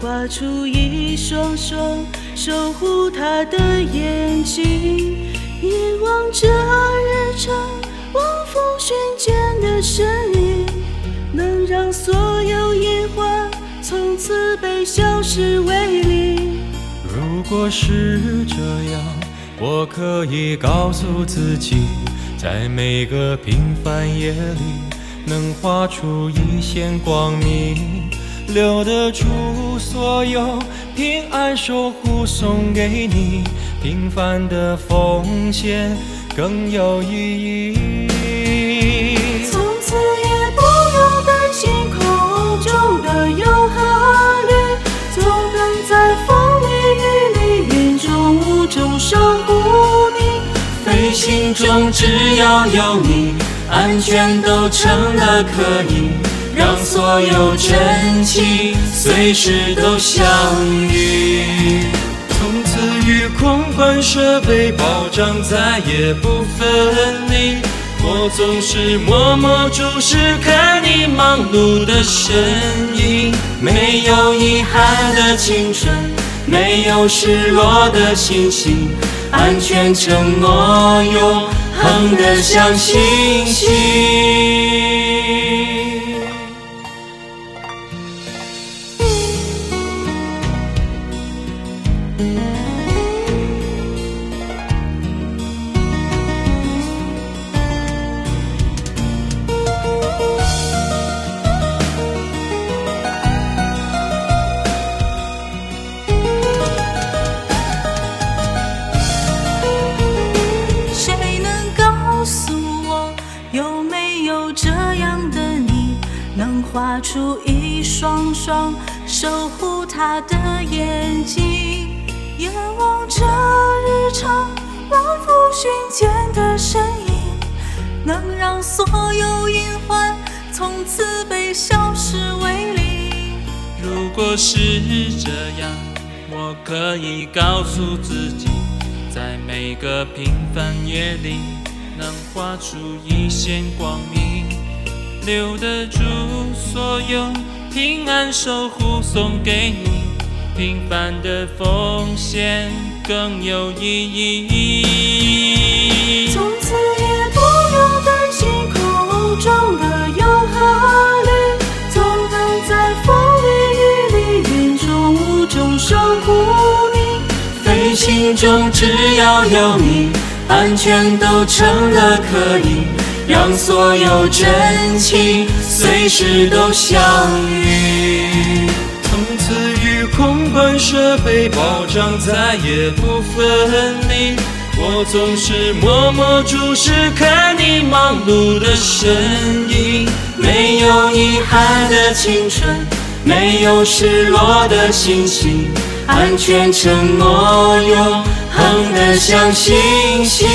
画出一双双守护他的眼睛，凝望着日升往复瞬间的身影，能让所有隐患从此被消失为零。如果是这样，我可以告诉自己，在每个平凡夜里，能画出一线光明，留得住所有平安，守护送给你。平凡的奉献更有意义。从此也不用担心空中的忧和虑，总能在风里雨里、云中雾中守护你。飞行中只要有你，安全都成了可以，让所有真情随时都相遇。从此与空管设备保障，再也不分离。我总是默默注视，看你忙碌的身影，没有遗憾的青春，没有失落的心情，安全承诺永恒的像星星。谁能告诉我有没有这样的你能画出一双双守护他的眼睛？眼望着日常往复瞬间的身影，能让所有隐患从此被消失为零。如果是这样，我可以告诉自己，在每个平凡夜里，能画出一线光明，留得住所有平安，守护送给你。平凡的奉献更有意义。从此也不用担心空中的忧和虑，总能在风里雨里、云中雾中守护你。飞行中只要有你，安全都成了可以，让所有真情随时都相遇。管设备保障，再也不分离。我总是默默注视，看你忙碌的身影，没有遗憾的青春，没有失落的心情，安全承诺永恒的像星星。